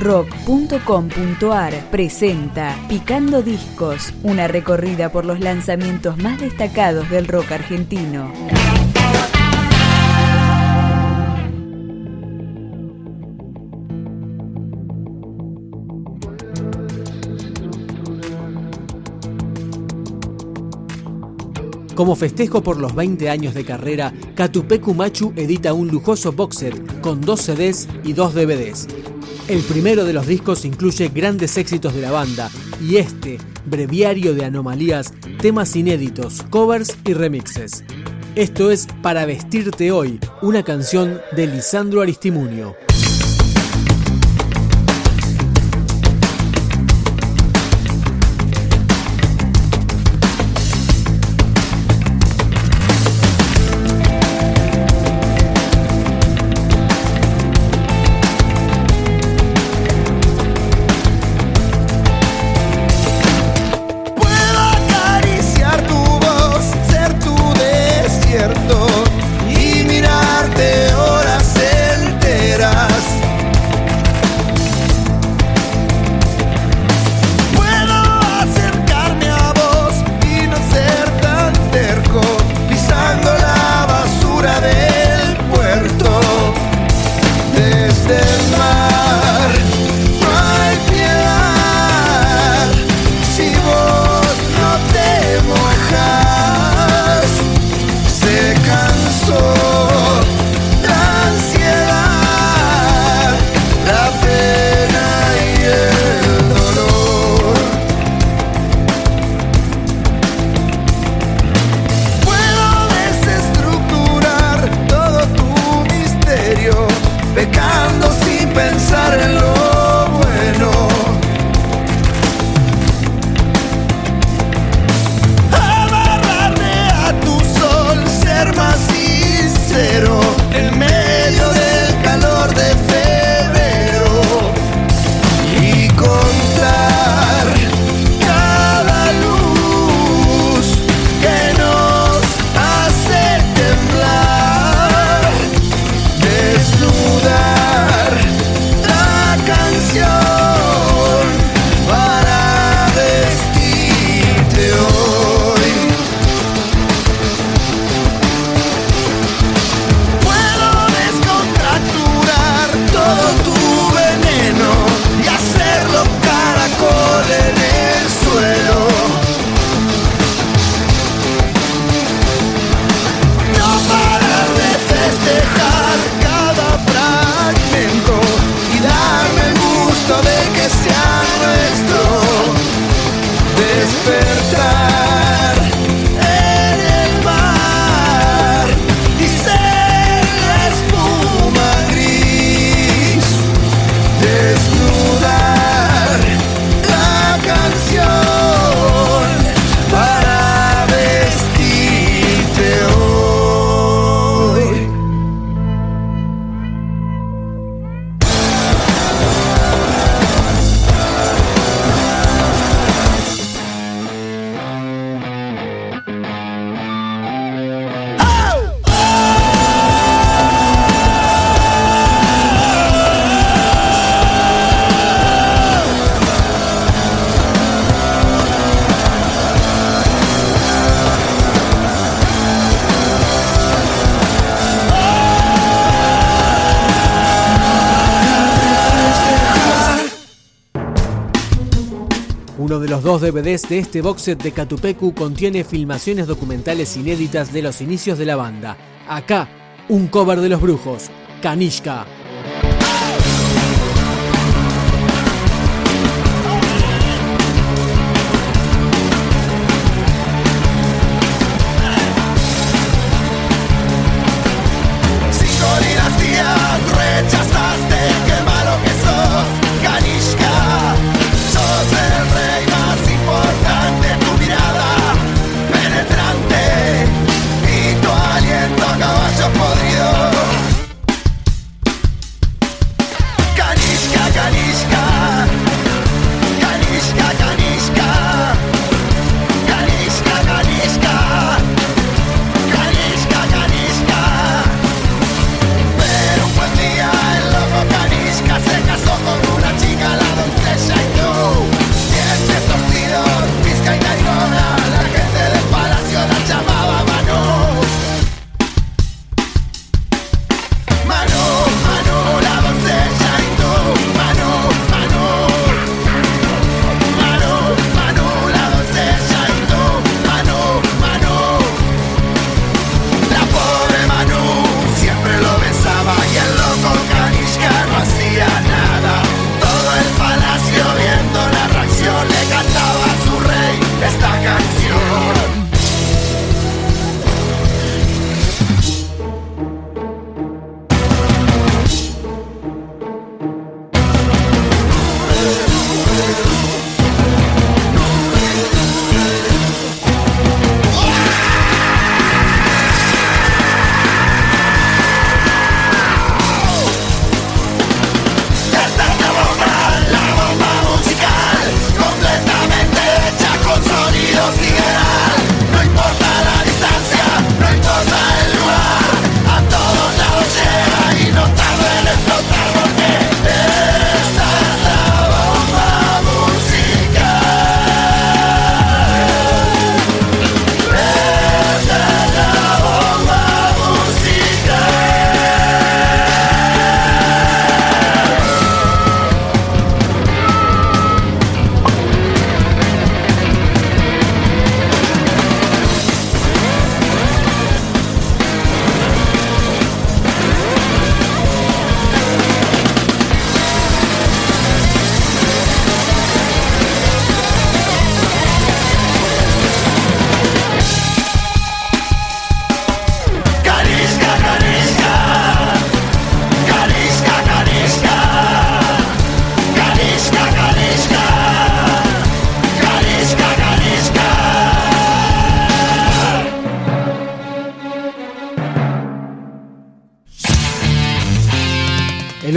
rock.com.ar presenta Picando Discos, una recorrida por los lanzamientos más destacados del rock argentino. Como festejo por los 20 años de carrera, Catupecu Machu edita un lujoso box set con dos CDs y dos DVDs. El primero de los discos incluye grandes éxitos de la banda y este, breviario de anomalías, temas inéditos, covers y remixes. Esto es Para Vestirte Hoy, una canción de Lisandro Aristimunio. bueno. Amarrarme a tu sol, ser más sincero. momento de Uno de los dos DVDs de este box set de Catupecu contiene filmaciones documentales inéditas de los inicios de la banda. Acá, un cover de los brujos, Kanishka.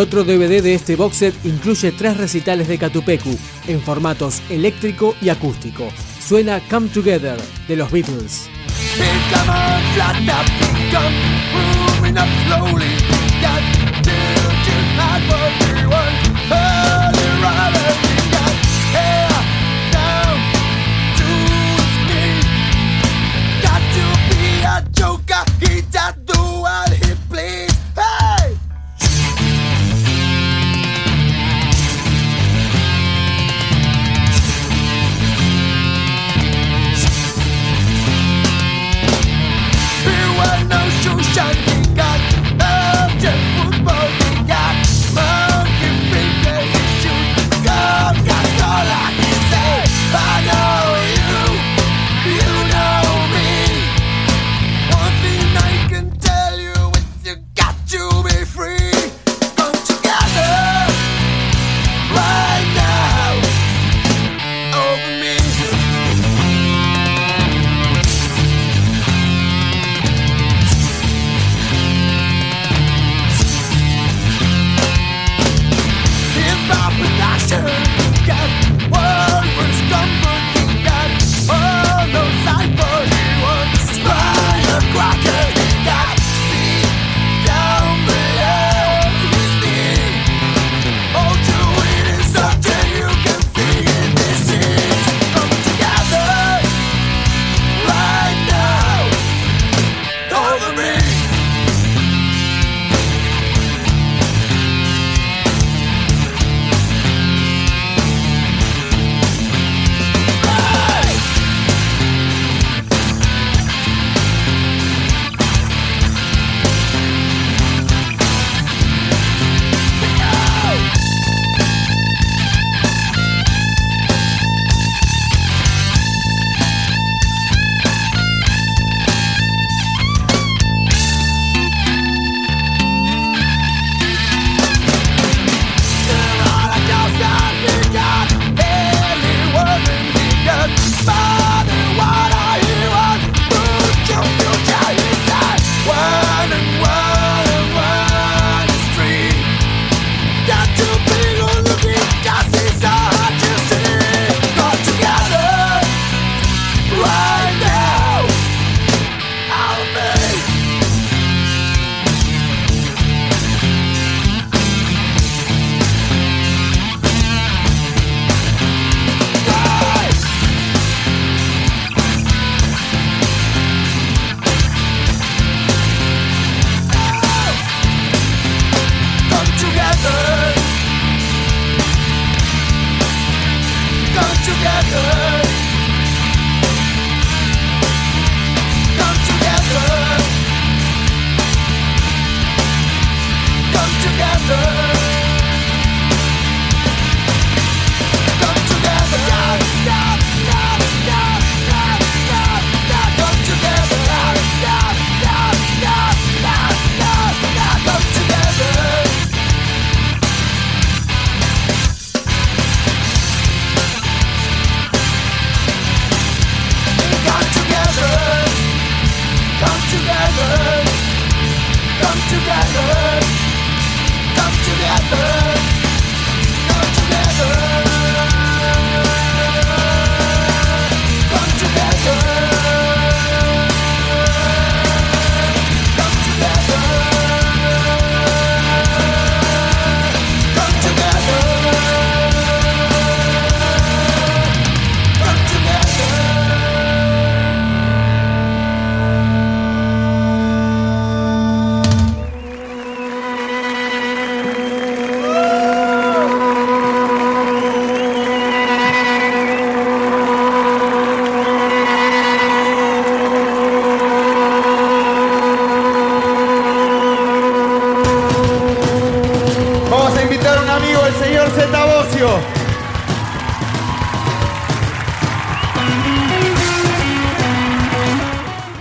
Otro DVD de este box set incluye tres recitales de Catupecu en formatos eléctrico y acústico. Suena Come Together de los Beatles.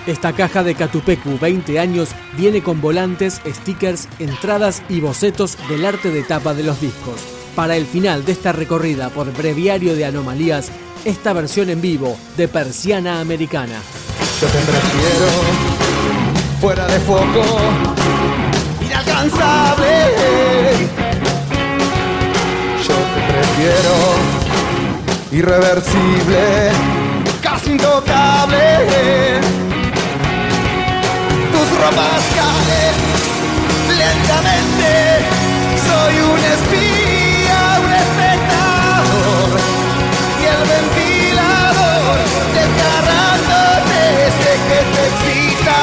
Esta caja de Catupecu 20 años viene con volantes, stickers, entradas y bocetos del arte de tapa de los discos. Para el final de esta recorrida por Breviario de Anomalías, esta versión en vivo de Persiana Americana. Yo te prefiero fuera de foco, inalcanzable irreversible, casi intocable. Tus ropas caen lentamente, soy un espía, un espectador, y el ventilador desgarrándote, sé que te excita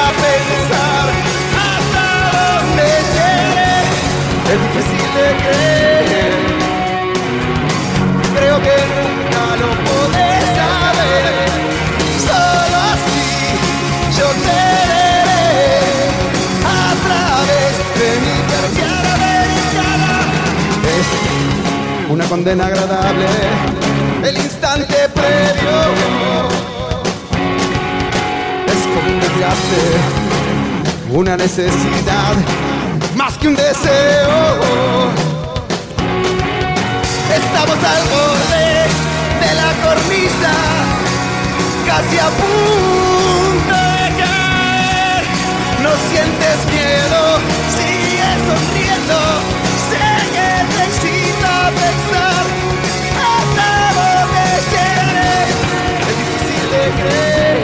condena agradable, el instante previo es como un desgaste, una necesidad, más que un deseo. Estamos al borde de la cornisa, casi a punto de caer. No sientes miedo, sigue sonriendo. Sé que te excita alegria.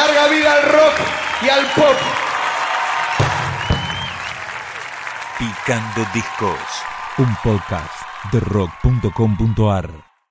Larga vida al rock y al pop. Picando discos. Un podcast de rock.com.ar